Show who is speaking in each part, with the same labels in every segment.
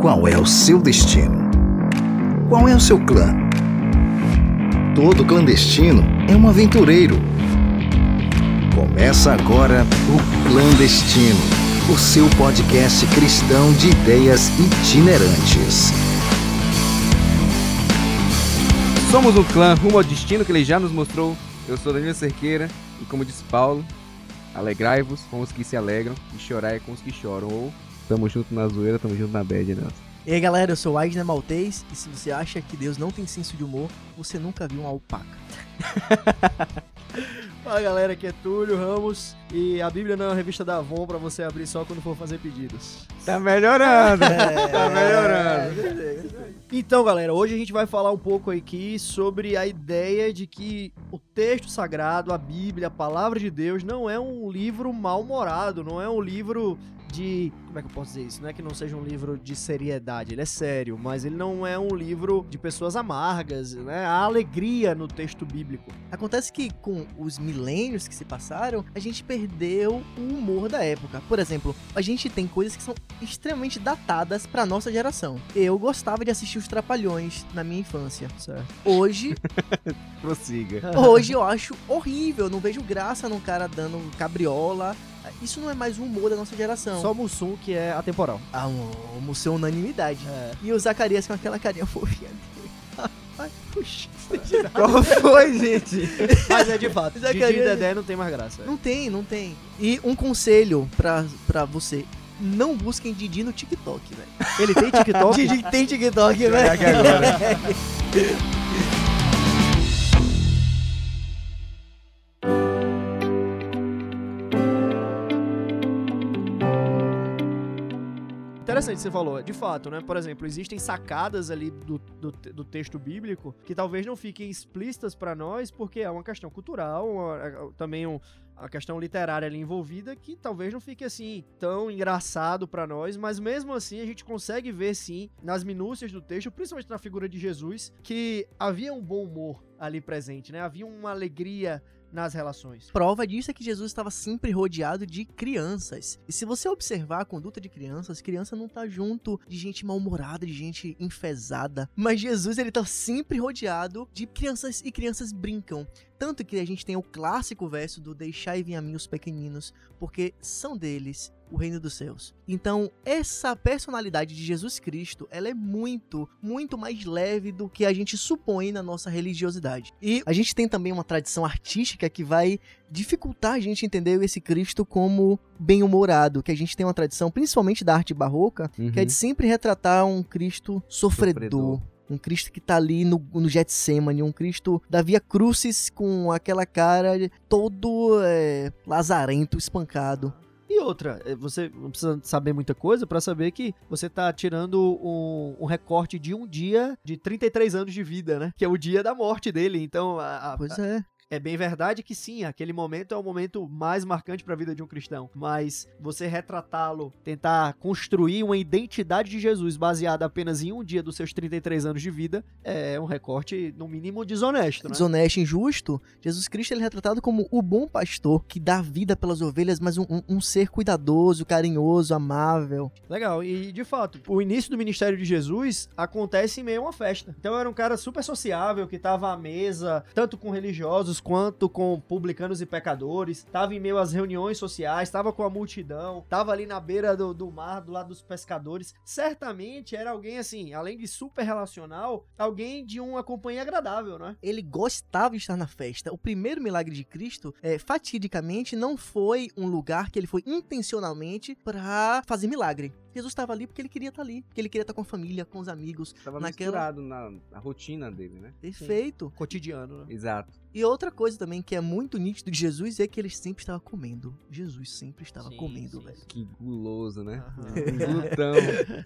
Speaker 1: Qual é o seu destino? Qual é o seu clã? Todo clandestino é um aventureiro. Começa agora o Clandestino, o seu podcast cristão de ideias itinerantes.
Speaker 2: Somos o clã rumo ao destino que ele já nos mostrou. Eu sou Danilo Cerqueira e como disse Paulo, alegrai-vos com os que se alegram e chorai com os que choram. Ou tamo junto na zoeira, tamo junto na bad, né?
Speaker 3: E aí galera, eu sou o Aisner Maltês e se você acha que Deus não tem senso de humor, você nunca viu uma alpaca. Fala galera, aqui é Túlio Ramos e a Bíblia não é uma revista da Avon pra você abrir só quando for fazer pedidos.
Speaker 2: Tá melhorando,
Speaker 3: É,
Speaker 2: tá melhorando.
Speaker 3: é, Então galera, hoje a gente vai falar um pouco aqui sobre a ideia de que o texto sagrado, a Bíblia, a palavra de Deus não é um livro mal-humorado, não é um livro de. Como é que eu posso dizer isso? Não é que não seja um livro de seriedade, ele é sério, mas ele não é um livro de pessoas amargas, né? Há alegria no texto bíblico. Acontece que com os milênios que se passaram, a gente perdeu o humor da época. Por exemplo, a gente tem coisas que são extremamente datadas pra nossa geração. Eu gostava de assistir os Trapalhões na minha infância.
Speaker 2: Certo.
Speaker 3: Hoje,
Speaker 2: Prossiga.
Speaker 3: hoje eu acho horrível, não vejo graça num cara dando cabriola. Isso não é mais o humor da nossa geração.
Speaker 4: Só o Mussum que é atemporal.
Speaker 3: Ah, o ser unanimidade.
Speaker 4: É.
Speaker 3: E o Zacarias com aquela carinha fofinha dele. Ai, puxa.
Speaker 2: Qual foi, gente?
Speaker 4: Mas é de fato, Didi
Speaker 3: Zacarias-
Speaker 4: e Dedé não tem mais graça.
Speaker 3: Não tem, não tem. E um conselho pra, pra você. Não busquem Didi no TikTok, velho.
Speaker 4: Ele tem TikTok?
Speaker 3: Didi tem TikTok, velho.
Speaker 4: Interessante que você falou. De fato, né? Por exemplo, existem sacadas ali do, do, do texto bíblico que talvez não fiquem explícitas pra nós porque é uma questão cultural, uma- também um, a questão literária ali envolvida que talvez não fique assim tão engraçado pra nós, mas mesmo assim a gente consegue ver sim nas minúcias do texto, principalmente na figura de Jesus, que havia um bom humor ali presente, né? Havia uma alegria nas relações.
Speaker 3: Prova disso é que Jesus estava sempre rodeado de crianças. E se você observar a conduta de crianças, criança não tá junto de gente mal-humorada, de gente enfesada. Mas Jesus, ele tá sempre rodeado de crianças e crianças brincam. Tanto que a gente tem o clássico verso do Deixai vir a mim os pequeninos, porque são deles o reino dos céus. Então, essa personalidade de Jesus Cristo, ela é muito, muito mais leve do que a gente supõe na nossa religiosidade. E a gente tem também uma tradição artística que vai dificultar a gente entender esse Cristo como bem-humorado, que a gente tem uma tradição, principalmente da arte barroca, que é de sempre retratar um Cristo sofredor.
Speaker 2: Sofredor.
Speaker 3: Um Cristo que tá ali no, no Getsemane, um Cristo da Via Crucis com aquela cara todo é, lazarento, espancado.
Speaker 4: E outra, eh, você não precisa saber muita coisa pra saber que você tá tirando um, um recorte de um dia de 33 anos de vida, né? Que é o dia da morte dele. Então, a- a-
Speaker 3: Pois é.
Speaker 4: É bem verdade que sim, aquele momento é o momento mais marcante pra vida de um cristão. Mas você retratá-lo, tentar construir uma identidade de Jesus baseada apenas em um dia dos seus 33 anos de vida, é um recorte, no mínimo, desonesto, né?
Speaker 3: Desonesto, injusto, Jesus Cristo ele é retratado como o bom pastor que dá vida pelas ovelhas, mas um, um- um ser cuidadoso, carinhoso, amável.
Speaker 4: Legal, e de fato, o início do ministério de Jesus acontece em meio a uma festa. Então era um cara super sociável, que tava à mesa, tanto com religiosos quanto com publicanos e pecadores, tava em meio às reuniões sociais, tava com a multidão, tava ali na beira do, do mar, do lado dos pescadores. Certamente era alguém assim, além de super relacional, alguém de uma companhia agradável, né?
Speaker 3: Ele gostava de estar na festa. O primeiro milagre de Cristo, é, fatidicamente, não foi um lugar que ele foi intencionalmente pra fazer milagre. Jesus estava ali porque ele queria estar ali, porque ele queria estar com a família, com os amigos.
Speaker 2: Tava
Speaker 3: Naquela-
Speaker 2: misturado na, na rotina dele, né?
Speaker 3: Perfeito.
Speaker 4: Cotidiano, né?
Speaker 2: Exato.
Speaker 3: E outra coisa também que é muito nítido de Jesus é que ele sempre estava comendo. Jesus sempre estava
Speaker 4: Sim,
Speaker 3: comendo,
Speaker 4: sim,
Speaker 3: velho.
Speaker 4: sim.
Speaker 2: Que guloso, né? Glutão.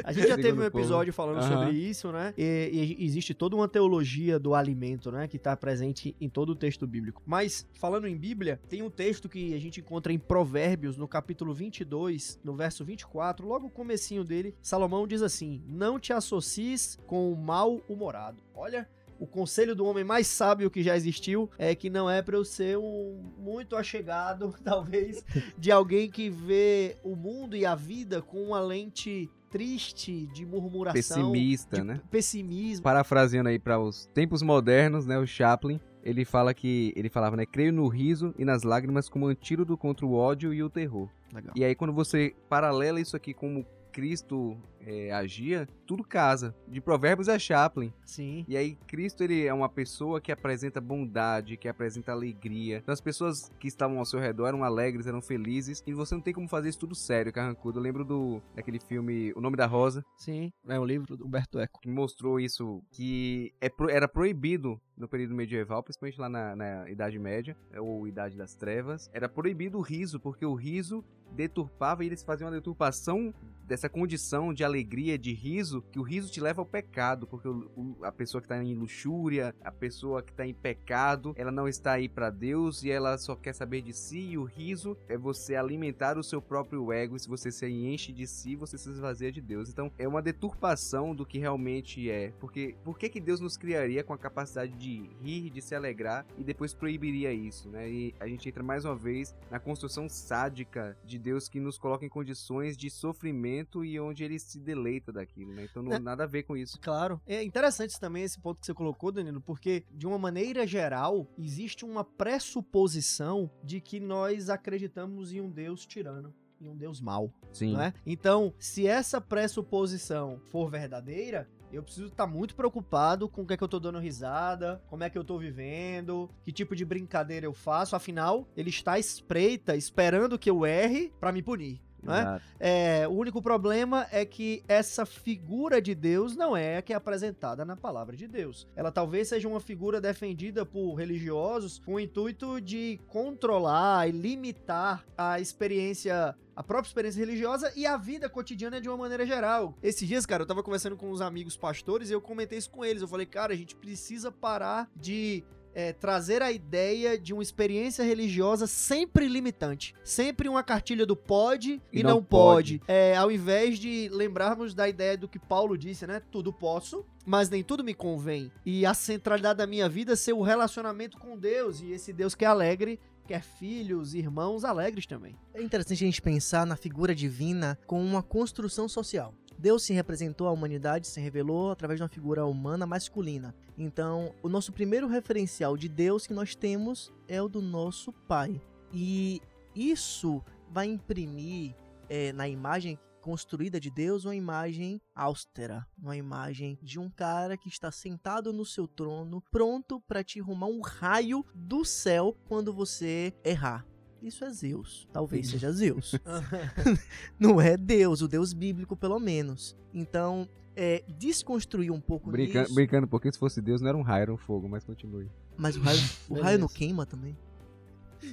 Speaker 4: A gente já teve um
Speaker 2: Segundo o povo.
Speaker 4: episódio falando
Speaker 2: Aham.
Speaker 4: sobre isso, né? E, e existe toda uma teologia do alimento, né? Que tá presente em todo o texto bíblico. Mas, falando em Bíblia, tem um texto que a gente encontra em Provérbios, no capítulo 22, no verso 24, logo o comecinho dele, Salomão diz assim, não te associes com o mal-humorado. Olha... o conselho do homem mais sábio que já existiu é que não é para eu ser um muito achegado, talvez, de alguém que vê o mundo e a vida com uma lente triste, de murmuração,
Speaker 2: Pessimista,
Speaker 4: de
Speaker 2: né?
Speaker 4: pessimismo.
Speaker 2: Parafraseando aí para os tempos modernos, né? O Chaplin, ele fala que ele falava, né? Creio no riso e nas lágrimas como antídoto contra o ódio e o terror.
Speaker 4: Legal.
Speaker 2: E aí quando você paralela isso aqui como Cristo é, agia, tudo casa. De Provérbios a Chaplin.
Speaker 4: Sim.
Speaker 2: E aí, Cristo, ele é uma pessoa que apresenta bondade, que apresenta alegria. Então, as pessoas que estavam ao seu redor eram alegres, eram felizes. E você não tem como fazer isso tudo sério, carrancudo. Eu lembro do, daquele filme O Nome da Rosa,
Speaker 4: Sim. É um livro do Humberto Eco.
Speaker 2: que mostrou isso, que é era proibido no período medieval, principalmente lá na, na Idade Média, ou Idade das Trevas. Era proibido o riso, porque o riso deturpava e eles faziam uma deturpação dessa condição de alegria, de riso, que o riso te leva ao pecado, porque o- o- a pessoa que tá em luxúria, a pessoa que tá em pecado, ela não está aí para Deus e ela só quer saber de si, e o riso é você alimentar o seu próprio ego, e se você se enche de si, você se esvazia de Deus. Então, é uma deturpação do que realmente é, porque por que que Deus nos criaria com a capacidade de rir, de se alegrar e depois proibiria isso, né? E a gente entra mais uma vez na construção sádica de Deus que nos coloca em condições de sofrimento e onde ele se deleita daquilo, né? Então não
Speaker 4: É.
Speaker 2: nada a ver com isso.
Speaker 4: Claro. É interessante também esse ponto que você colocou, Danilo, porque, de uma maneira geral, existe uma pressuposição de que nós acreditamos em um Deus tirano. Em um Deus mau.
Speaker 2: Sim.
Speaker 4: é? Então, se essa pressuposição for verdadeira, eu preciso estar muito preocupado com o que é que eu tô dando risada, como é que eu tô vivendo, que tipo de brincadeira eu faço. Afinal, ele está espreita, esperando que eu erre pra me punir. É?
Speaker 2: Exato.
Speaker 4: É, o único problema é que essa figura de Deus não é a que é apresentada na palavra de Deus. Ela talvez seja uma figura defendida por religiosos com o intuito de controlar e limitar a experiência a própria experiência religiosa e a vida cotidiana de uma maneira geral. Esses dias, cara, eu tava conversando com uns amigos pastores e eu comentei isso com eles. Eu falei, cara, a gente precisa parar de é, trazer a ideia de uma experiência religiosa sempre limitante. Sempre uma cartilha do pode e,
Speaker 2: E
Speaker 4: não,
Speaker 2: não
Speaker 4: pode. É, ao invés de lembrarmos da ideia do que Paulo disse, né? Tudo posso, mas nem tudo me convém. E a centralidade da minha vida ser o relacionamento com Deus e esse Deus que é alegre, quer filhos, irmãos alegres também.
Speaker 3: É interessante a gente pensar na figura divina como uma construção social. Deus se representou à humanidade, se revelou através de uma figura humana masculina. Então, o nosso primeiro referencial de Deus que nós temos é o do nosso Pai. E isso vai imprimir é, na imagem construída de Deus uma imagem austera, uma imagem de um cara que está sentado no seu trono, pronto para te arrumar um raio do céu quando você errar. Isso é Zeus. Talvez seja Zeus. Não é Deus, o Deus bíblico, pelo menos. Então, é, desconstruir um pouco
Speaker 2: Brinca-
Speaker 3: nisso.
Speaker 2: Brincando, porque se fosse Deus não era um raio, era um fogo, mas continue.
Speaker 3: Mas o raio, o raio não queima também.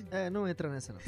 Speaker 4: É, não entra nessa não.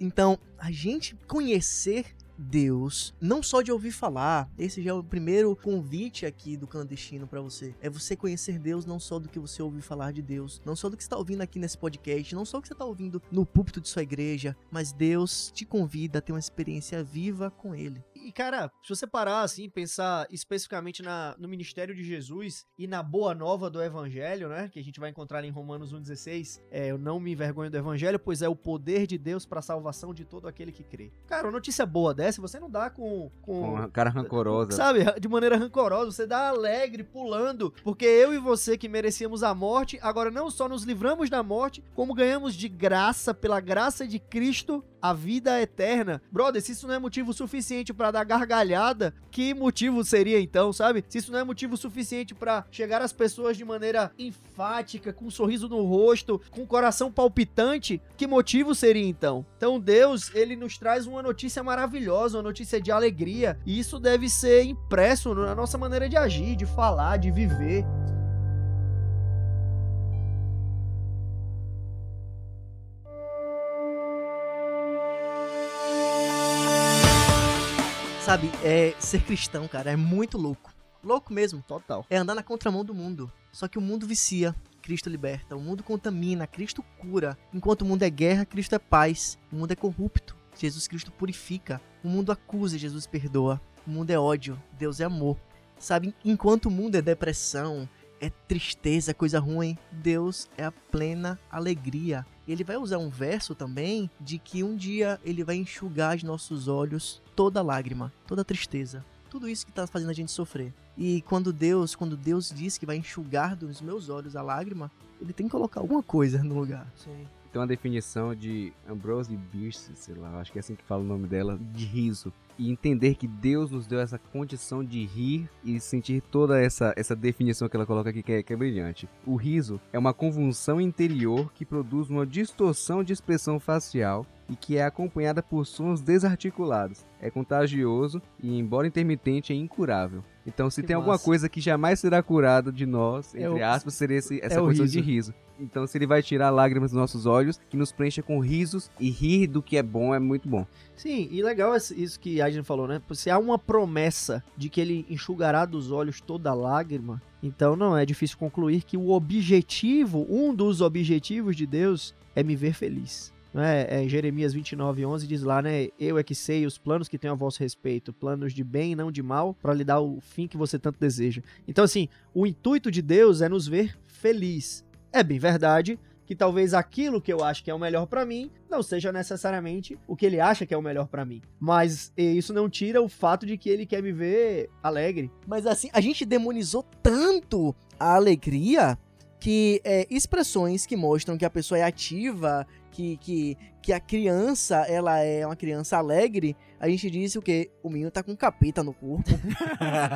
Speaker 3: Então, a gente conhecer Deus, não só de ouvir falar, esse já é o primeiro convite aqui do clandestino pra você. É você conhecer Deus não só do que você ouviu falar de Deus, não só do que você tá ouvindo aqui nesse podcast, não só o que você tá ouvindo no púlpito de sua igreja, mas Deus te convida a ter uma experiência viva com Ele.
Speaker 4: E, cara, se você parar assim, pensar especificamente na, no ministério de Jesus e na boa nova do evangelho, né? Que a gente vai encontrar em Romanos 1,16. É, eu não me envergonho do evangelho, pois é o poder de Deus para a salvação de todo aquele que crê. Cara, uma notícia boa dessa, você não dá com. com
Speaker 2: Com cara rancorosa.
Speaker 4: Sabe, de maneira rancorosa, você dá alegre, pulando, porque eu e você que merecíamos a morte, agora não só nos livramos da morte, como ganhamos de graça, pela graça de Cristo, a vida eterna. Brother, se isso não é motivo suficiente pra dar gargalhada, que motivo seria então, sabe? Se isso não é motivo suficiente pra chegar às pessoas de maneira enfática, com um sorriso no rosto, com o coração palpitante, que motivo seria então? Então Deus, ele nos traz uma notícia maravilhosa, uma notícia de alegria, e isso deve ser impresso na nossa maneira de agir, de falar, de viver.
Speaker 3: Sabe, é ser cristão, cara, é muito louco. Louco mesmo.
Speaker 4: Total.
Speaker 3: É andar na contramão do mundo. Só que o mundo vicia, Cristo liberta. O mundo contamina, Cristo cura. Enquanto o mundo é guerra, Cristo é paz. O mundo é corrupto, Jesus Cristo purifica. O mundo acusa, Jesus perdoa. O mundo é ódio, Deus é amor. sabe? Enquanto o mundo é depressão, é tristeza, coisa ruim, Deus é a plena alegria. Ele vai usar um verso também de que um dia ele vai enxugar de nossos olhos toda lágrima, toda tristeza, tudo isso que está fazendo a gente sofrer. E quando Deus, quando Deus diz que vai enxugar dos meus olhos a lágrima, ele tem que colocar alguma coisa no lugar.
Speaker 4: Sim.
Speaker 2: Tem uma definição de Ambrose Bierce, sei lá, acho que é assim que fala o nome dela, de riso. E entender que Deus nos deu essa condição de rir e sentir toda essa, essa definição que ela coloca aqui que é, que é brilhante. O riso é uma convulsão interior que produz uma distorção de expressão facial e que é acompanhada por sons desarticulados. É contagioso e, embora intermitente, é incurável. Então, se
Speaker 4: Que
Speaker 2: tem alguma
Speaker 4: massa.
Speaker 2: coisa que jamais será curada de nós,
Speaker 4: É
Speaker 2: entre
Speaker 4: o-
Speaker 2: aspas, seria esse, essa
Speaker 4: o
Speaker 2: condição
Speaker 4: riso.
Speaker 2: de riso. Então, se ele vai tirar lágrimas dos nossos olhos, que nos preencha com risos, e rir do que é bom é muito bom.
Speaker 4: Sim, e legal isso que Aiden falou, né? Se há uma promessa de que ele enxugará dos olhos toda lágrima, então não é difícil concluir que o objetivo, um dos objetivos de Deus é me ver feliz. É? É, Jeremias 29, 11 diz lá, né? Eu é que sei os planos que tenho a vosso respeito, planos de bem e não de mal, para lhe dar o fim que você tanto deseja. Então, assim, o intuito de Deus é nos ver feliz. É bem verdade que talvez aquilo que eu acho que é o melhor pra mim não seja necessariamente o que ele acha que é o melhor pra mim. Mas isso não tira o fato de que ele quer me ver alegre.
Speaker 3: Mas assim, a gente demonizou tanto a alegria que é, expressões que mostram que a pessoa é ativa, que, que, que a criança ela é uma criança alegre, a gente disse o quê? O menino tá com capeta no corpo.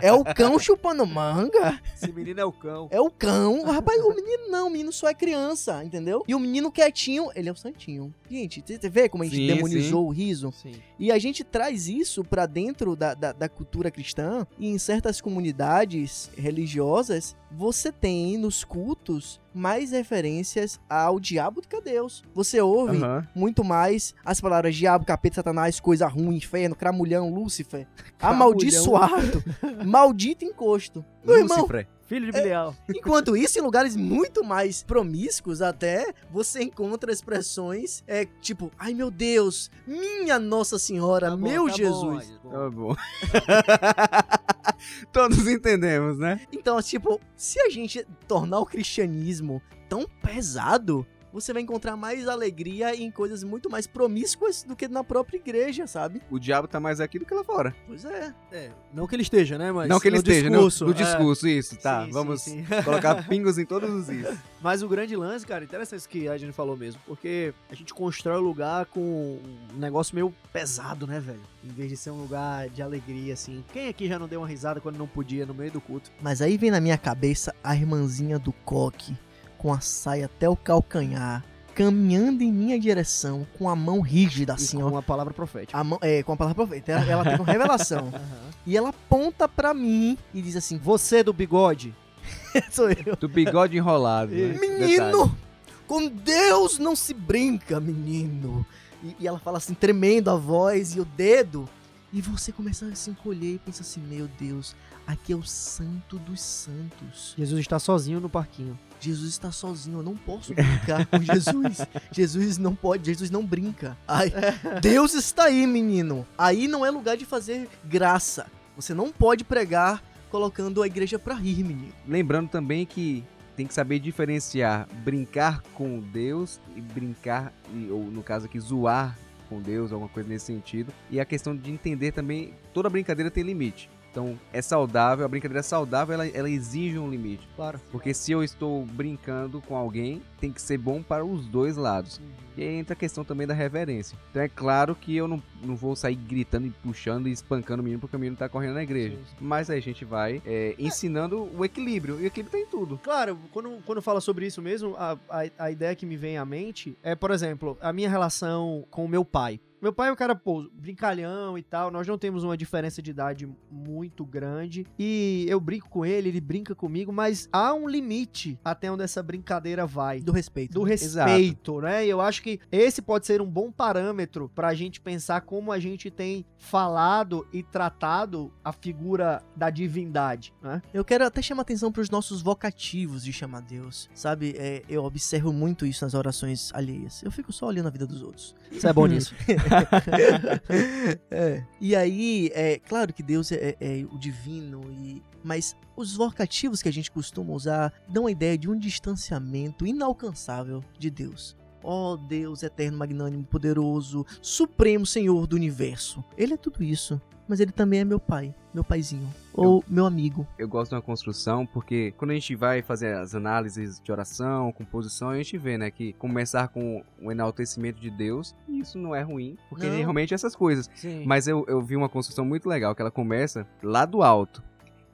Speaker 3: é o cão chupando manga.
Speaker 4: Esse menino é o cão.
Speaker 3: É o cão. Rapaz, o menino não, o menino só é criança, entendeu? E o menino quietinho, ele é o santinho. Gente, você vê como a gente
Speaker 2: Sim,
Speaker 3: demonizou o riso?
Speaker 4: Sim.
Speaker 3: E a gente traz isso pra dentro da, da, da cultura cristã e em certas comunidades religiosas, você tem nos cultos mais referências ao diabo do que a Deus. Você ouve
Speaker 2: Aham.
Speaker 3: muito mais as palavras diabo, capeta, satanás, coisa ruim, inferno, cramulhão, Lúcifer, amaldiçoado, maldito encosto. Meu irmão,
Speaker 2: Lúcifer.
Speaker 4: Filho de Bilial.
Speaker 3: Enquanto isso, em lugares muito mais promíscuos até, você encontra expressões é, tipo, ai meu Deus, minha Nossa Senhora,
Speaker 4: Tá bom,
Speaker 3: meu
Speaker 4: tá
Speaker 3: Jesus.
Speaker 4: Bom.
Speaker 2: Tá bom. Todos entendemos, né?
Speaker 3: Então, tipo, se a gente tornar o cristianismo tão pesado, você vai encontrar mais alegria em coisas muito mais promíscuas do que na própria igreja, sabe?
Speaker 2: O diabo tá mais aqui do que lá fora.
Speaker 3: Pois é.
Speaker 4: É, não que ele esteja, né? Mas
Speaker 2: não que ele
Speaker 4: no
Speaker 2: esteja,
Speaker 4: discurso,
Speaker 2: no, no
Speaker 4: é.
Speaker 2: discurso, isso, tá.
Speaker 4: Sim, sim,
Speaker 2: vamos
Speaker 4: sim.
Speaker 2: colocar pingos em todos os is.
Speaker 4: Mas o grande lance, cara, interessante isso que a gente falou mesmo, porque a gente constrói o lugar com um negócio meio pesado, né, velho? Em vez de ser um lugar de alegria, assim. Quem aqui já não deu uma risada quando não podia no meio do culto?
Speaker 3: Mas aí vem na minha cabeça a irmãzinha do coque, com a saia até o calcanhar, caminhando em minha direção, com a mão rígida assim,
Speaker 4: e
Speaker 3: ó.
Speaker 4: com a palavra profética.
Speaker 3: A mão, é, com a palavra profeta. Ela, ela teve uma revelação.
Speaker 4: Aham.
Speaker 3: e ela aponta pra mim e diz assim:
Speaker 4: Você do bigode.
Speaker 3: sou eu.
Speaker 2: Do bigode enrolado. Né? Detalhe.
Speaker 3: Menino! Com Deus não se brinca, menino! E, e ela fala assim, tremendo a voz e o dedo. E você começa a se encolher e pensa assim: Meu Deus, aqui é o santo dos santos.
Speaker 4: Jesus está sozinho no parquinho.
Speaker 3: Jesus está sozinho, eu não posso brincar com Jesus. Jesus não pode, Jesus não brinca. Ai, Deus está aí, menino. Aí não é lugar de fazer graça. Você não pode pregar colocando a igreja pra rir, menino.
Speaker 2: Lembrando também que tem que saber diferenciar brincar com Deus e brincar, ou no caso aqui, zoar com Deus, alguma coisa nesse sentido. E a questão de entender também, toda brincadeira tem limite. Então, é saudável, a brincadeira saudável, ela, ela exige um limite.
Speaker 4: Claro.
Speaker 2: Porque se eu estou brincando com alguém, tem que ser bom para os dois lados. E aí entra a questão também da reverência. Então é claro que eu não, não vou sair gritando e puxando e espancando o menino porque o menino tá correndo na igreja.
Speaker 4: Sim, sim.
Speaker 2: Mas aí a gente vai é, ensinando o equilíbrio. E o equilíbrio tá em tudo.
Speaker 4: Claro, quando, quando fala sobre isso mesmo, a, a, a ideia que me vem à mente é, por exemplo, a minha relação com o meu pai. Meu pai é um cara, pô, brincalhão e tal. Nós não temos uma diferença de idade muito grande. E eu brinco com ele, ele brinca comigo, mas há um limite até onde essa brincadeira vai.
Speaker 3: Do respeito.
Speaker 4: Do
Speaker 2: Exato.
Speaker 4: respeito, né? E eu acho que esse pode ser um bom parâmetro pra gente pensar como a gente tem falado e tratado a figura da divindade, né?
Speaker 3: Eu quero até chamar atenção para os nossos vocativos de chamar Deus. Sabe, é, eu observo muito isso nas orações alheias. Eu fico só olhando a vida dos outros.
Speaker 4: Você é bom nisso.
Speaker 3: É. E aí, é claro que Deus é, é o divino, e, mas os vocativos que a gente costuma usar dão a ideia de um distanciamento inalcançável de Deus. Ó Deus eterno, magnânimo, poderoso, supremo Senhor do universo. Ele é tudo isso, mas ele também é meu pai, meu paizinho, ou meu amigo.
Speaker 2: Eu gosto de uma construção porque quando a gente vai fazer as análises de oração, composição, a gente vê, né, que começar com o enaltecimento de Deus, isso não é ruim, porque
Speaker 3: Não.
Speaker 2: realmente essas coisas.
Speaker 4: Sim.
Speaker 2: Mas eu, eu vi uma construção muito legal, que ela começa lá do alto.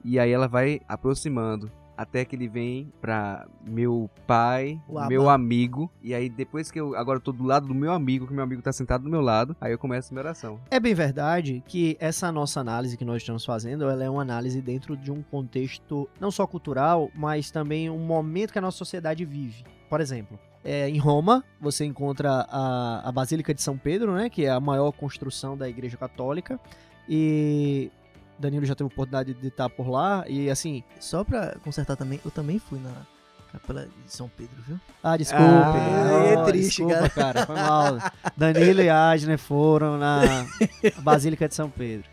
Speaker 2: E aí ela vai aproximando. Até que ele vem pra meu pai, meu amigo. E aí depois que eu agora eu tô do lado do meu amigo, que meu amigo tá sentado do meu lado, aí eu começo a minha oração.
Speaker 4: É bem verdade que essa nossa análise que nós estamos fazendo, ela é uma análise dentro de um contexto não só cultural, mas também um momento que a nossa sociedade vive. Por exemplo, é, em Roma, você encontra a, a Basílica de São Pedro, né, que é a maior construção da Igreja Católica, e Danilo já teve a oportunidade de estar por lá, e assim,
Speaker 3: Só pra consertar também, eu também fui na Capela de São Pedro, viu?
Speaker 4: Ah, desculpe.
Speaker 3: Ah, é triste,
Speaker 4: desculpa, cara. Foi mal. Danilo e Adner foram na Basílica de São Pedro.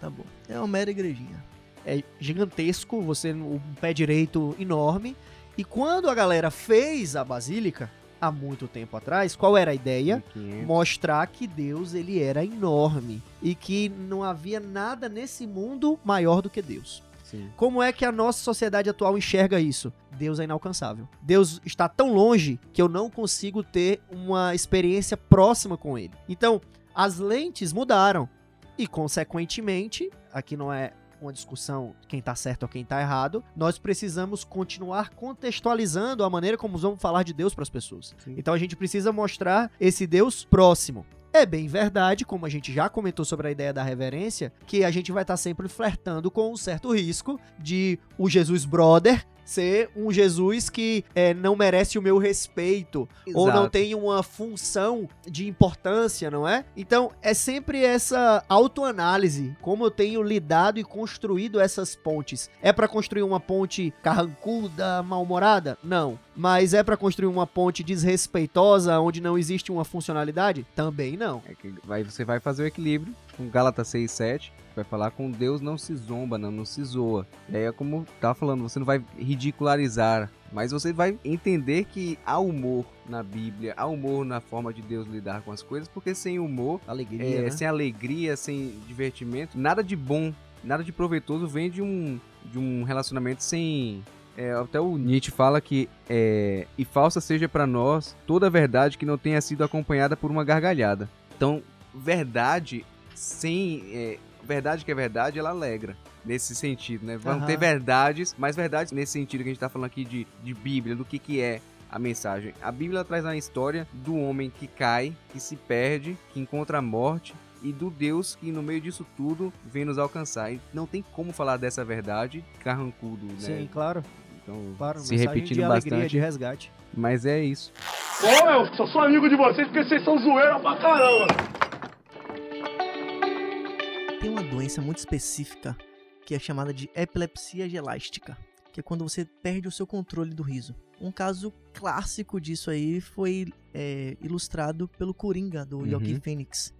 Speaker 3: Tá bom. É uma mera igrejinha.
Speaker 4: É gigantesco, você um pé direito enorme. E quando a galera fez a Basílica, há muito tempo atrás, qual era a ideia?
Speaker 2: 1500.
Speaker 4: Mostrar que Deus ele era enorme e que não havia nada nesse mundo maior do que Deus.
Speaker 2: Sim.
Speaker 4: Como é que a nossa sociedade atual enxerga isso? Deus é inalcançável. Deus está tão longe que eu não consigo ter uma experiência próxima com ele. Então, as lentes mudaram. E, consequentemente, aqui não é uma discussão quem tá certo ou quem tá errado, nós precisamos continuar contextualizando a maneira como vamos falar de Deus para as pessoas.
Speaker 2: Sim.
Speaker 4: Então a gente precisa mostrar esse Deus próximo. É bem verdade, como a gente já comentou sobre a ideia da reverência, que a gente vai estar sempre flertando com um certo risco de o Jesus brother ser um Jesus que é, não merece o meu respeito ou não
Speaker 2: Exato.
Speaker 4: tem uma função de importância, não é? Então é sempre essa autoanálise, como eu tenho lidado e construído essas pontes. É pra construir uma ponte carrancuda, mal-humorada? Não. Mas é pra construir uma ponte desrespeitosa, onde não existe uma funcionalidade? Também não.
Speaker 2: É que vai, você vai fazer o equilíbrio com Gálatas 6, 7. Vai falar com Deus não se zomba, não, não se zoa. E aí é como tava falando, você não vai ridicularizar, mas você vai entender que há humor na Bíblia, há humor na forma de Deus lidar com as coisas, porque sem humor,
Speaker 4: Alegria,
Speaker 2: é,
Speaker 4: né?
Speaker 2: sem alegria, sem divertimento, nada de bom, nada de proveitoso vem de um, de um relacionamento sem. é, até o Nietzsche fala que é, e falsa seja pra nós toda verdade que não tenha sido acompanhada por uma gargalhada. Então, verdade sem é, verdade que é verdade, ela alegra. Nesse sentido, né? Vão
Speaker 4: Aham.
Speaker 2: ter verdades, mas verdades nesse sentido que a gente tá falando aqui de, de Bíblia, do que, que é a mensagem. A Bíblia traz a história do homem que cai, que se perde, que encontra a morte e do Deus que no meio disso tudo vem nos alcançar. E não tem como falar dessa verdade carrancudo, né?
Speaker 4: Sim, claro,
Speaker 2: Então,
Speaker 4: claro.
Speaker 2: se repetindo
Speaker 4: de alegria,
Speaker 2: bastante.
Speaker 4: de resgate.
Speaker 2: Mas é isso.
Speaker 5: Ô, eu só sou amigo de vocês porque vocês são zoeira pra caramba.
Speaker 3: Tem uma doença muito específica que é chamada de epilepsia gelástica, que é quando você perde o seu controle do riso. Um caso clássico disso aí foi é, ilustrado pelo Coringa, do
Speaker 2: Uhum.
Speaker 3: Joaquin Phoenix.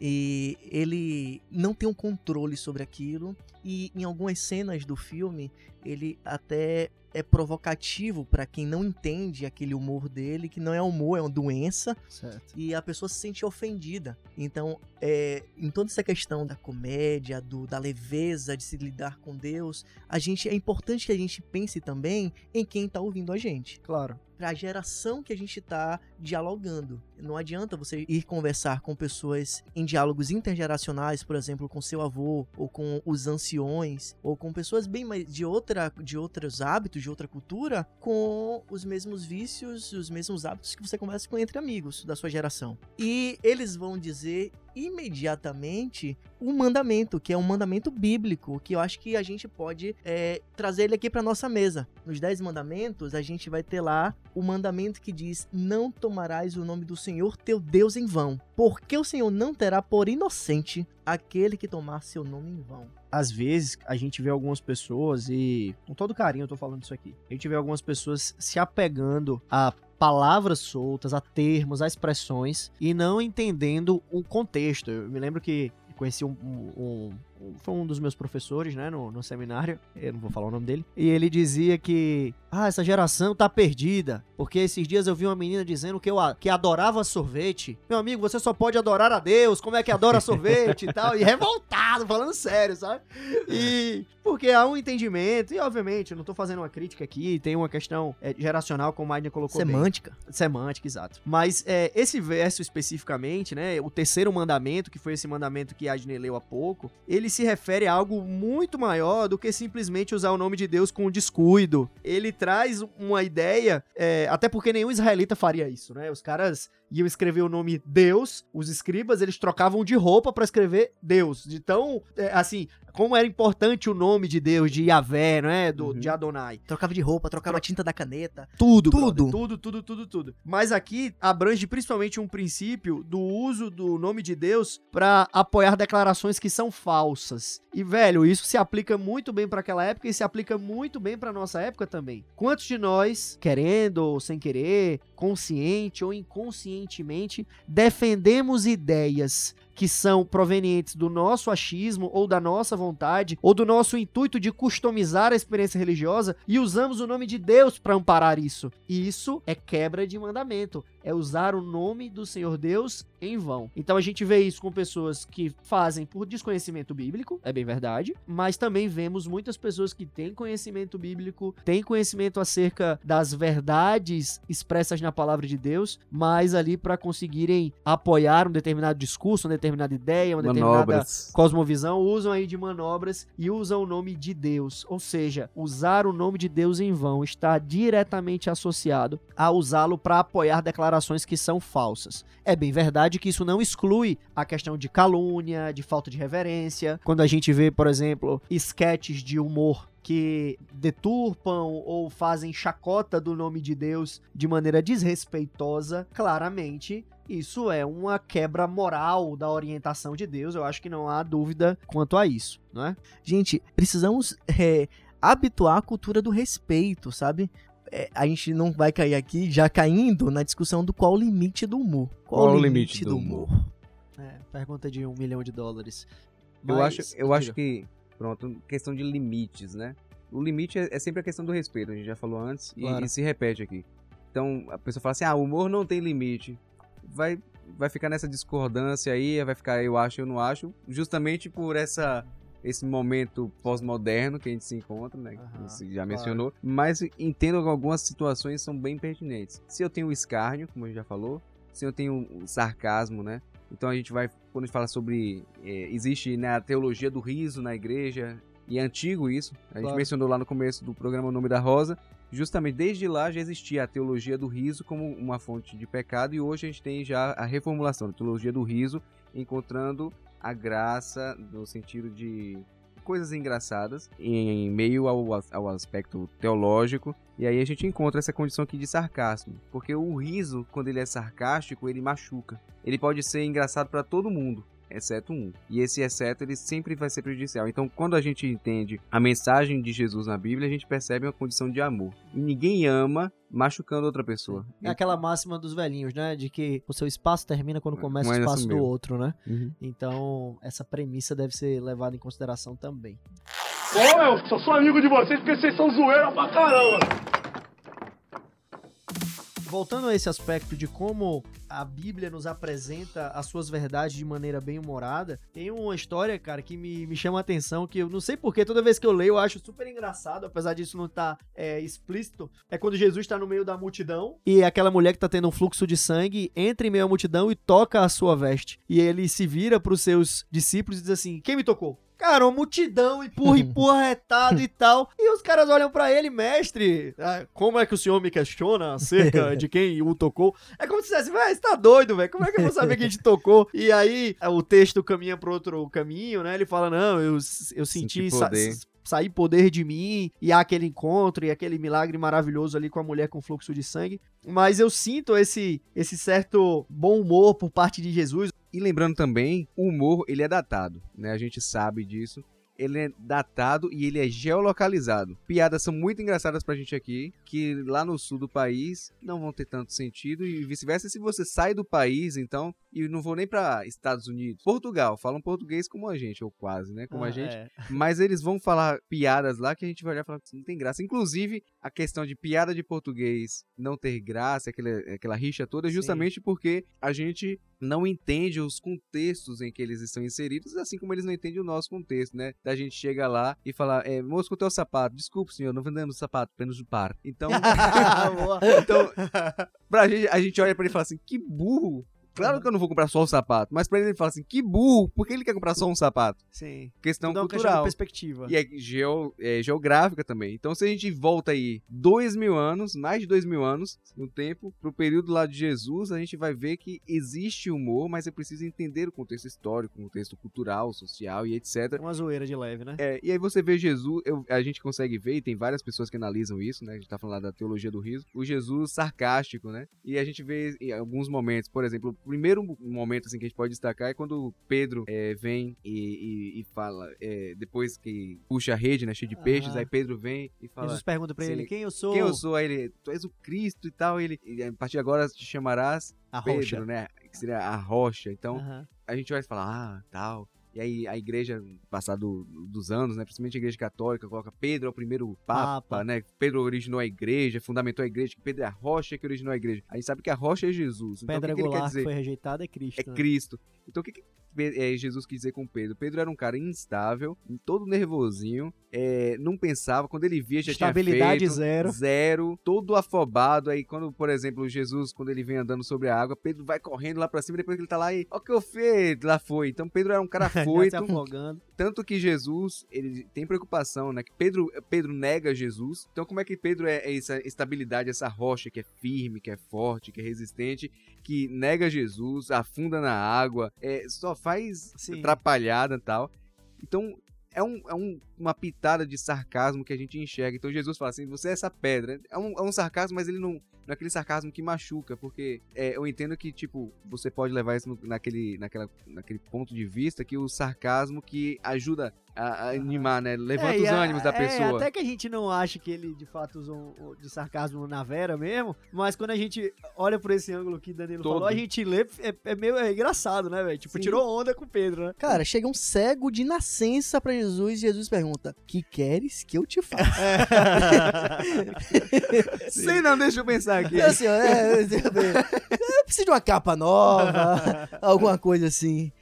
Speaker 3: E ele não tem um controle sobre aquilo. E em algumas cenas do filme, ele até é provocativo pra quem não entende aquele humor dele, que não é humor, é uma doença
Speaker 4: Certo.
Speaker 3: e a pessoa se sente ofendida. Então, é, em toda essa questão da comédia, do, da leveza de se lidar com Deus, a gente é importante que a gente pense também em quem está ouvindo a gente.
Speaker 4: Claro.
Speaker 3: Para a geração que a gente está dialogando. Não adianta você ir conversar com pessoas em diálogos intergeracionais, por exemplo, com seu avô, ou com os anciões, ou com pessoas bem mais de, outra, de outros hábitos, de outra cultura, com os mesmos vícios, os mesmos hábitos que você conversa com entre amigos da sua geração. E eles vão dizer imediatamente o mandamento, que é um mandamento bíblico, que eu acho que a gente pode é, trazer ele aqui para nossa mesa. Nos Dez Mandamentos, a gente vai ter lá o mandamento que diz: Não tomarás o nome do Senhor teu Deus em vão, porque o Senhor não terá por inocente aquele que tomar seu nome em vão.
Speaker 4: às vezes a gente vê algumas pessoas e com todo carinho eu tô falando isso aqui. A gente vê algumas pessoas se apegando a palavras soltas, a termos, a expressões e não entendendo o contexto. Eu me lembro que conheci um, um, foi um dos meus professores, né, no, no seminário, eu não vou falar o nome dele, e ele dizia que, ah, essa geração tá perdida, porque esses dias eu vi uma menina dizendo que eu que adorava sorvete. Meu amigo, você só pode adorar a Deus, como é que adora sorvete e tal, e revoltado, falando sério, sabe? E porque há um entendimento, e obviamente, eu não tô fazendo uma crítica aqui, tem uma questão é, geracional, como a Aiden colocou
Speaker 3: Semântica.
Speaker 4: Bem. Semântica, exato. Mas é, esse verso especificamente, né, o terceiro mandamento, que foi esse mandamento que Adney leu há pouco, ele se refere a algo muito maior do que simplesmente usar o nome de Deus com descuido. Ele traz uma ideia, é, até porque nenhum israelita faria isso, né? Os caras iam escrever o nome Deus, os escribas eles trocavam de roupa para escrever Deus. Então, é, assim, como era importante o nome de Deus, de Yahvé, não é? Do, uhum. De Adonai.
Speaker 3: Trocava de roupa, trocava a tinta da caneta.
Speaker 4: Tudo, tudo. Brother, tudo, tudo, tudo, tudo. Mas aqui abrange principalmente um princípio do uso do nome de Deus para apoiar declarações que são falsas. E, velho, isso se aplica muito bem para aquela época e se aplica muito bem para nossa época também. Quantos de nós, querendo ou sem querer, consciente ou inconscientemente, defendemos ideias que são provenientes do nosso achismo ou da nossa vontade ou do nosso intuito de customizar a experiência religiosa e usamos o nome de Deus para amparar isso. Isso é quebra de mandamento, é usar o nome do Senhor Deus em vão. Então a gente vê isso com pessoas que fazem por desconhecimento bíblico, é bem verdade, mas também vemos muitas pessoas que têm conhecimento bíblico, têm conhecimento acerca das verdades expressas na palavra de Deus, mas ali para conseguirem apoiar um determinado discurso, uma determinada ideia, uma manobras. determinada cosmovisão, usam aí de manobras e usam o nome de Deus. Ou seja, usar o nome de Deus em vão está diretamente associado a usá-lo para apoiar declarações que são falsas. É bem verdade que isso não exclui a questão de calúnia, de falta de reverência. Quando a gente vê, por exemplo, esquetes de humor que deturpam ou fazem chacota do nome de Deus de maneira desrespeitosa, claramente isso é uma quebra moral da orientação de Deus. Eu acho que não há dúvida quanto a isso, não é?
Speaker 3: Gente, precisamos é, habituar a cultura do respeito, sabe? É, a gente não vai cair aqui já caindo na discussão do qual o limite do humor.
Speaker 2: Qual, qual o limite, limite do, do humor? humor?
Speaker 4: É, pergunta de um milhão de dólares.
Speaker 2: Mas, eu acho, eu acho que Pronto, questão de limites, né? O limite é, é sempre a questão do respeito, a gente já falou antes, claro. e, e, se repete aqui. Então, a pessoa fala assim, ah, o humor não tem limite. Vai, vai ficar nessa discordância aí, vai ficar eu acho, eu não acho, justamente por essa esse momento pós-moderno que a gente se encontra, né? Uhum, você já mencionou. Claro. Mas entendo que algumas situações são bem pertinentes. Se eu tenho o escárnio, como a gente já falou, se eu tenho o sarcasmo, né? Então a gente vai, quando a gente fala sobre. É, existe né, a teologia do riso na igreja, e é antigo isso. A gente mencionou lá no começo do programa O Nome da Rosa. Justamente desde lá já existia a teologia do riso como uma fonte de pecado, e hoje a gente tem já a reformulação da teologia do riso, encontrando a graça no sentido de coisas engraçadas em meio ao, ao aspecto teológico. E aí a gente encontra essa condição aqui de sarcasmo. Porque o riso, quando ele é sarcástico, ele machuca. Ele pode ser engraçado para todo mundo exceto um. E esse exceto ele sempre vai ser prejudicial. Então, quando a gente entende a mensagem de Jesus na Bíblia, a gente percebe uma condição de amor. E ninguém ama machucando outra pessoa.
Speaker 4: É aquela máxima dos velhinhos, né? De que o seu espaço termina quando começa o espaço do outro, né? Uhum. Então, essa premissa deve ser levada em consideração também.
Speaker 5: Ô, eu só sou amigo de vocês porque vocês são zoeira pra caramba
Speaker 4: voltando a esse aspecto de como a Bíblia nos apresenta as suas verdades de maneira bem humorada, tem uma história, cara, que me, me chama a atenção, que eu não sei porquê, toda vez que eu leio eu acho super engraçado, apesar disso não estar tá, é, explícito, é quando Jesus está no meio da multidão e aquela mulher que está tendo um fluxo de sangue entra em meio à multidão e toca a sua veste. E ele se vira para os seus discípulos e diz assim, quem me tocou? Cara, uma multidão, empurra, empurra, retado e tal. E os caras olham para ele, mestre, ah, como é que o senhor me questiona acerca de quem o tocou? É como se dissesse, velho, você tá doido, velho, como é que eu vou saber quem te tocou? E aí o texto caminha pro outro caminho, né? Ele fala, não, eu, eu senti... senti sair poder de mim e há aquele encontro e aquele milagre maravilhoso ali com a mulher com fluxo de sangue. Mas eu sinto esse, esse certo bom humor por parte de Jesus.
Speaker 2: E lembrando também, o humor ele é datado, né? A gente sabe disso. ele é datado e ele é geolocalizado. Piadas são muito engraçadas pra gente aqui, que lá no sul do país não vão ter tanto sentido e vice-versa se você sai do país, então, e não vou nem para Estados Unidos, Portugal, falam português como a gente, ou quase, né, como
Speaker 4: Ah,
Speaker 2: a gente,
Speaker 4: é.
Speaker 2: mas eles vão falar piadas lá que a gente vai olhar e falar que não tem graça. Inclusive, a questão de piada de português não ter graça, aquela, aquela rixa toda, é
Speaker 4: Sim.
Speaker 2: justamente porque a gente não entende os contextos em que eles estão inseridos, assim como eles não entendem o nosso contexto, né? Da gente chega lá e falar, é, moço, quanto é o sapato? Desculpe, senhor, não vendemos sapato, apenas de par. Então, então pra gente, a gente olha pra ele e fala assim, que burro. Claro que eu não vou comprar só o sapato, mas pra ele ele fala assim, que burro, por que ele quer comprar só um sapato?
Speaker 4: Sim.
Speaker 2: Questão
Speaker 4: Tudo é uma
Speaker 2: cultural.
Speaker 4: perspectiva.
Speaker 2: E é, geo- é geográfica também. Então, se a gente volta aí dois mil anos, mais de dois mil anos no tempo, pro período lá de Jesus, a gente vai ver que existe humor, mas é preciso entender o contexto histórico, o contexto cultural, social e etc.
Speaker 4: É uma zoeira de leve, né?
Speaker 2: É, e aí você vê Jesus, eu- a gente consegue ver, e tem várias pessoas que analisam isso, né? A gente tá falando lá da teologia do riso, o Jesus sarcástico, né? E a gente vê em alguns momentos, por exemplo, primeiro momento assim que a gente pode destacar é quando Pedro é, vem e, e- e fala, é, depois que puxa a rede, né? Cheio de peixes, aí Pedro vem e fala.
Speaker 4: Jesus pergunta pra ele quem eu sou.
Speaker 2: Quem eu sou? Aí ele, tu és o Cristo e tal. Ele, e a partir de agora te chamarás
Speaker 4: A
Speaker 2: Pedro,
Speaker 4: rocha.
Speaker 2: né? Que seria a rocha. Então, a gente vai falar, ah, tal. E aí a igreja, passar do- dos anos, né, principalmente a igreja católica, coloca Pedro é o primeiro papa,
Speaker 4: Papa.
Speaker 2: né? Pedro originou a igreja, fundamentou a igreja, que Pedro é a rocha que originou a igreja. A gente sabe que a rocha é Jesus. Então
Speaker 4: Pedra
Speaker 2: o que, que ele quer dizer?
Speaker 4: foi rejeitada é Cristo.
Speaker 2: É
Speaker 4: né?
Speaker 2: Cristo. Então o que, que Jesus quis dizer com Pedro? Pedro era um cara instável, todo nervosinho, é, não pensava, quando ele via já
Speaker 4: Estabilidade
Speaker 2: tinha feito,
Speaker 4: zero.
Speaker 2: zero, todo afobado, aí quando, por exemplo, Jesus, quando ele vem andando sobre a água, Pedro vai correndo lá pra cima, depois que ele tá lá e, ó que eu fiz, lá foi. Então Pedro era um cara foito, tanto que Jesus, ele tem preocupação, né? Que Pedro, Pedro nega Jesus. Então, como é que Pedro é, é essa estabilidade, essa rocha que é firme, que é forte, que é resistente, que nega Jesus, afunda na água, é, só faz
Speaker 4: Sim.
Speaker 2: atrapalhada e tal. Então, é, um, é um- uma pitada de sarcasmo que a gente enxerga. Então, Jesus fala assim: você é essa pedra. É um, é um sarcasmo, mas ele não, não é aquele sarcasmo que machuca, porque é, eu entendo que, tipo, você pode levar isso no- naquele, naquela, naquele ponto de vista que o sarcasmo que ajuda a, a animar, né? Levanta
Speaker 4: É,
Speaker 2: os
Speaker 4: a-
Speaker 2: ânimos da
Speaker 4: é,
Speaker 2: pessoa.
Speaker 4: até que a gente não acha que ele de fato usou um- de sarcasmo na Vera mesmo, mas quando a gente olha por esse ângulo que Danilo
Speaker 2: Todo.
Speaker 4: falou, a gente lê, é, é meio é engraçado, né, velho? Tipo,
Speaker 3: Sim.
Speaker 4: tirou onda com o Pedro, né?
Speaker 3: Cara, chega um cego de nascença pra Jesus e Jesus pergunta: Que queres que eu te faça?
Speaker 2: Sei não, deixa eu pensar aqui.
Speaker 3: Então, assim, ó, é, eu preciso de uma capa nova, alguma coisa assim.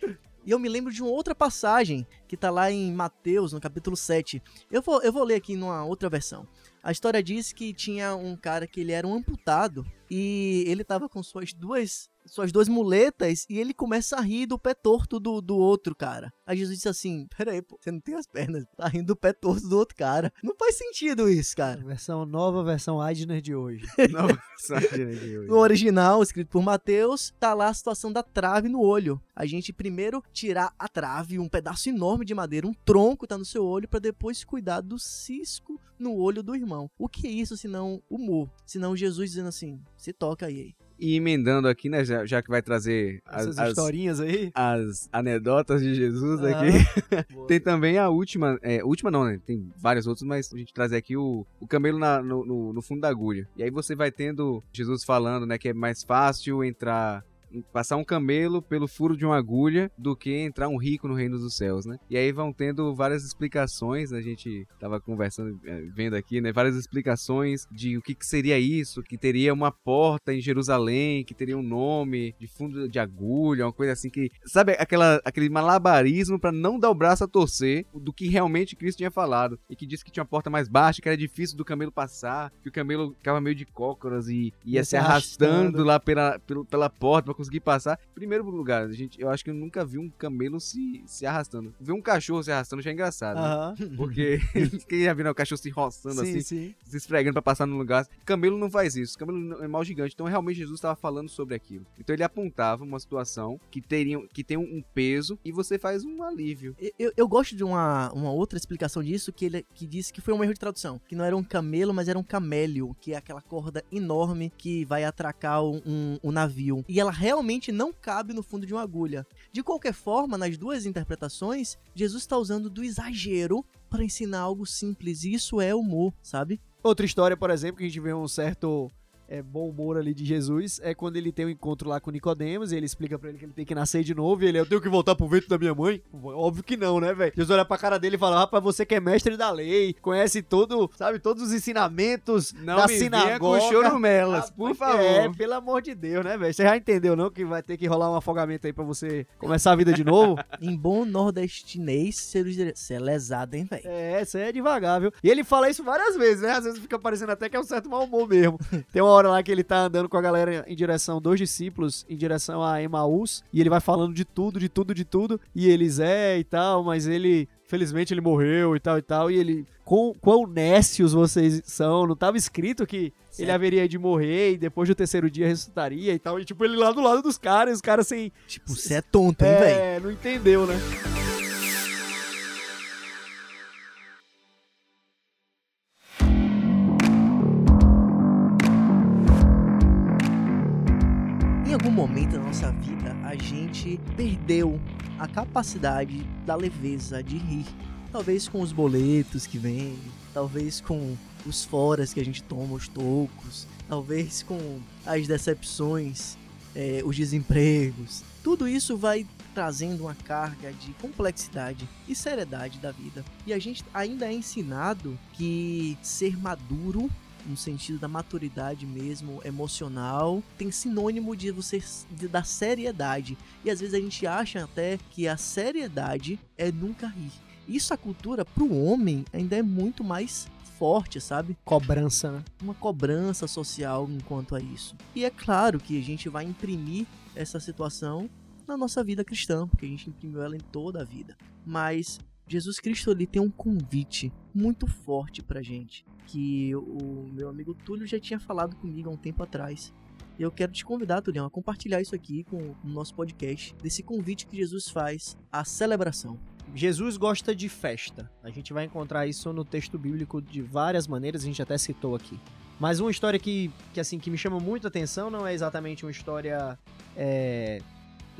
Speaker 3: E eu me lembro de uma outra passagem que tá lá em Mateus, no capítulo 7. Eu vou, eu vou ler aqui numa outra versão. A história diz que tinha um cara que ele era um amputado e ele tava com suas duas suas duas muletas e ele começa a rir do pé torto do, do outro cara. Aí Jesus disse assim: Peraí, pô, você não tem as pernas, tá rindo do pé torto do outro cara. Não faz sentido isso, cara.
Speaker 4: Versão nova, versão Aidner de hoje.
Speaker 2: Não, sabe, né, de hoje.
Speaker 3: No original, escrito por Mateus, tá lá a situação da trave no olho. A gente primeiro tirar a trave, um pedaço enorme de madeira, um tronco tá no seu olho, pra depois cuidar do cisco no olho do irmão. O que é isso senão humor? Senão Jesus dizendo assim: se toca aí.
Speaker 2: E emendando aqui, né, já, que vai trazer as,
Speaker 4: Essas
Speaker 2: as,
Speaker 4: historinhas aí.
Speaker 2: as anedotas de Jesus
Speaker 4: Ah.
Speaker 2: aqui. Tem também a última, é, última não, né? Tem várias outras, mas a gente traz aqui o, o camelo na- no, no, no fundo da agulha. E aí você vai tendo Jesus falando, né, que é mais fácil entrar, passar um camelo pelo furo de uma agulha do que entrar um rico no reino dos céus, né? E aí vão tendo várias explicações, a gente tava conversando, é, vendo aqui, né, várias explicações de o que, que seria isso, que teria uma porta em Jerusalém, que teria um nome de fundo de agulha, uma coisa assim que, sabe, aquela, aquele malabarismo pra não dar o braço a torcer do que realmente Cristo tinha falado. E que disse que tinha uma porta mais baixa, que era difícil do camelo passar, que o camelo ficava meio de cócoras e ia,
Speaker 4: Ia
Speaker 2: se arrastando,
Speaker 4: arrastando.
Speaker 2: lá pela, pela porta pra conseguir passar. Primeiro lugar, a gente, eu acho que eu nunca vi um camelo se, se arrastando. Ver um cachorro se arrastando já é engraçado. né?
Speaker 4: Aham.
Speaker 2: Porque quem já viu né, o cachorro se roçando
Speaker 4: Sim,
Speaker 2: assim,
Speaker 4: sim.
Speaker 2: se esfregando pra passar no lugar. Camelo não faz isso. Camelo é um animal gigante. Então realmente Jesus estava falando sobre aquilo. Então ele apontava uma situação que teria, que tem um peso e você faz um alívio.
Speaker 3: Eu- Eu, eu gosto de uma, uma outra explicação disso que ele que diz que foi um erro de tradução. Que não era um camelo, mas era um camélio, que é aquela corda enorme que vai atracar um, um- um navio. E ela realmente não cabe no fundo de uma agulha. De qualquer forma, nas duas interpretações, Jesus está usando do exagero para ensinar algo simples. E isso é humor, sabe?
Speaker 4: Outra história, por exemplo, que a gente vê um certo é, bom humor ali de Jesus é quando ele tem um encontro lá com Nicodemos e ele explica pra ele que ele tem que nascer de novo e ele, eu tenho que voltar pro ventre da minha mãe? Óbvio que não, né, velho? Jesus olha pra cara dele e fala, rapaz, você que é mestre da lei, conhece todo, sabe, todos os ensinamentos
Speaker 2: Não
Speaker 4: da
Speaker 2: me
Speaker 4: sinagoga.
Speaker 2: com chorumelas, por favor.
Speaker 4: É, pelo amor de Deus, né, velho? Você já entendeu, não? Que vai ter que rolar um afogamento aí pra você começar a vida de novo?
Speaker 3: Em bom nordestinês, ser ser lesado, hein, velho?
Speaker 4: É, aí é devagar, viu? E ele fala isso várias vezes, né? Às vezes fica parecendo até que é um certo mau humor mesmo. Tem uma hora lá que ele tá andando com a galera em direção, dois discípulos, em direção a Emaús, e ele vai falando de tudo, de tudo, de tudo, e eles é e tal, mas ele. Felizmente ele morreu e tal e tal, e ele. Quão, quão nécios vocês são, não tava escrito que ele
Speaker 3: Certo.
Speaker 4: haveria de morrer e depois do terceiro dia ressuscitaria e tal. E tipo, ele lá do lado dos caras, os caras sem.
Speaker 3: Tipo, você é tonto, hein, velho?
Speaker 4: É, não entendeu, né?
Speaker 3: Nossa vida, a gente perdeu a capacidade da leveza de rir. Talvez com os boletos que vêm, talvez com os foras que a gente toma, os tocos, talvez com as decepções, eh, os desempregos. Tudo isso vai trazendo uma carga de complexidade e seriedade da vida. E a gente ainda é ensinado que ser maduro no sentido da maturidade mesmo, emocional, tem sinônimo de você de- da seriedade. E às vezes a gente acha até que a seriedade é nunca rir. Isso a cultura pro homem ainda é muito mais forte, sabe?
Speaker 4: Cobrança, né?
Speaker 3: Uma cobrança social enquanto a isso. E é claro que a gente vai imprimir essa situação na nossa vida cristã, porque a gente imprimiu ela em toda a vida. Mas Jesus Cristo ele tem um convite muito forte pra gente, que o meu amigo Túlio já tinha falado comigo há um tempo atrás. Eu quero te convidar, Tulião, a compartilhar isso aqui com o nosso podcast, desse convite que Jesus faz à celebração.
Speaker 4: Jesus gosta de festa. A gente vai encontrar isso no texto bíblico de várias maneiras, a gente até citou aqui. Mas uma história que, que assim que me chama muito a atenção não é exatamente uma história é,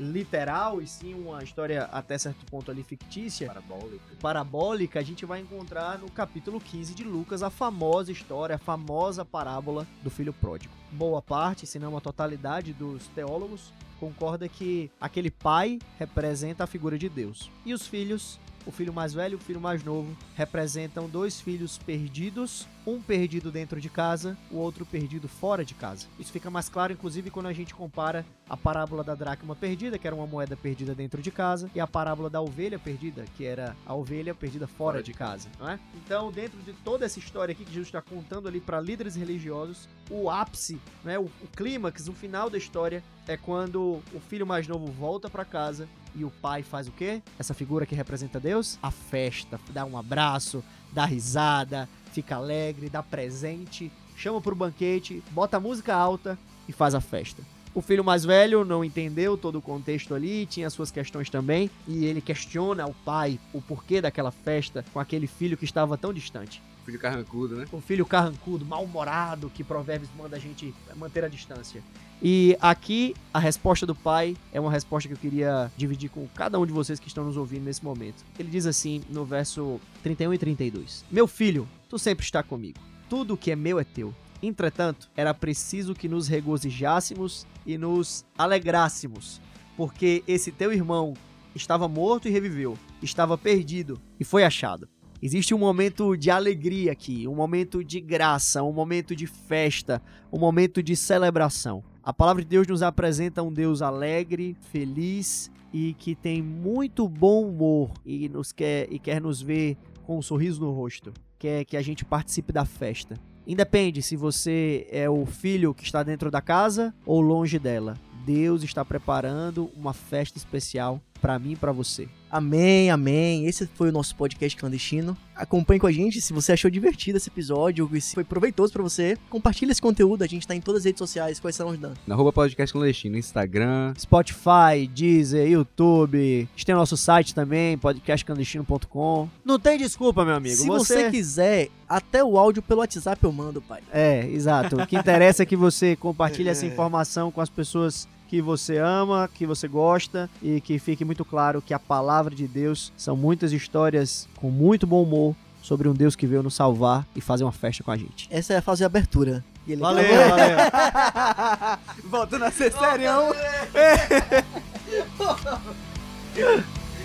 Speaker 4: literal, e sim uma história até certo ponto ali fictícia,
Speaker 2: Parabólica.
Speaker 4: parabólica, a gente vai encontrar no capítulo 15 de Lucas a famosa história, a famosa parábola do filho pródigo. Boa parte, se não a totalidade dos teólogos, concorda que aquele pai representa a figura de Deus. E os filhos, o filho mais velho e o filho mais novo, representam dois filhos perdidos, um perdido dentro de casa, o outro perdido fora de casa. Isso fica mais claro, inclusive, quando a gente compara a parábola da dracma perdida, que era uma moeda perdida dentro de casa, e a parábola da ovelha perdida, que era a ovelha perdida fora de casa, não é? Então, dentro de toda essa história aqui que Jesus está contando ali para líderes religiosos, o ápice, né, o, o clímax, o final da história é quando o filho mais novo volta para casa e o pai faz o quê? Essa figura que representa Deus? A festa, dá um abraço, dá risada, fica alegre, dá presente, chama pro banquete, bota música alta e faz a festa. O filho mais velho não entendeu todo o contexto ali, tinha suas questões também, e ele questiona ao pai o porquê daquela festa com aquele filho que estava tão distante.
Speaker 2: Filho carrancudo, né?
Speaker 4: O filho carrancudo, mal-humorado, que Provérbios manda a gente manter a distância. E aqui a resposta do pai é uma resposta que eu queria dividir com cada um de vocês que estão nos ouvindo nesse momento. Ele diz assim no verso 31 e 32: Meu filho, tu sempre está comigo. Tudo que é meu é teu. Entretanto, era preciso que nos regozijássemos e nos alegrássemos, porque esse teu irmão estava morto e reviveu, estava perdido e foi achado. Existe um momento de alegria aqui, um momento de graça, um momento de festa, um momento de celebração. A palavra de Deus nos apresenta um Deus alegre, feliz e que tem muito bom humor e nos quer e quer nos ver com um sorriso no rosto. Quer que a gente participe da festa. Independe se você é o filho que está dentro da casa ou longe dela. Deus está preparando uma festa especial para mim e para você.
Speaker 3: Amém, amém. Esse foi o nosso podcast clandestino. Acompanhe com a gente se você achou divertido esse episódio, se foi proveitoso pra você. Compartilhe esse conteúdo, a gente tá em todas as redes sociais. Quais são os Dan?
Speaker 2: Na arroba podcast clandestino, Instagram.
Speaker 4: Spotify, Deezer, YouTube. A gente tem o nosso site também, podcastclandestino.com. Não tem desculpa, meu amigo.
Speaker 3: se você... quiser, até o áudio pelo WhatsApp eu mando, pai.
Speaker 4: É, exato. O que interessa é que você compartilhe essa informação com as pessoas que você ama, que você gosta e que fique muito claro que a palavra de Deus são muitas histórias com muito bom humor sobre um Deus que veio nos salvar e fazer uma festa com a gente.
Speaker 3: Essa é a fase de abertura. E ele
Speaker 4: Valeu,
Speaker 3: acabou-
Speaker 4: valeu.
Speaker 2: Voltando a ser serião.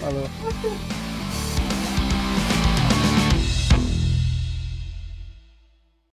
Speaker 4: Falou.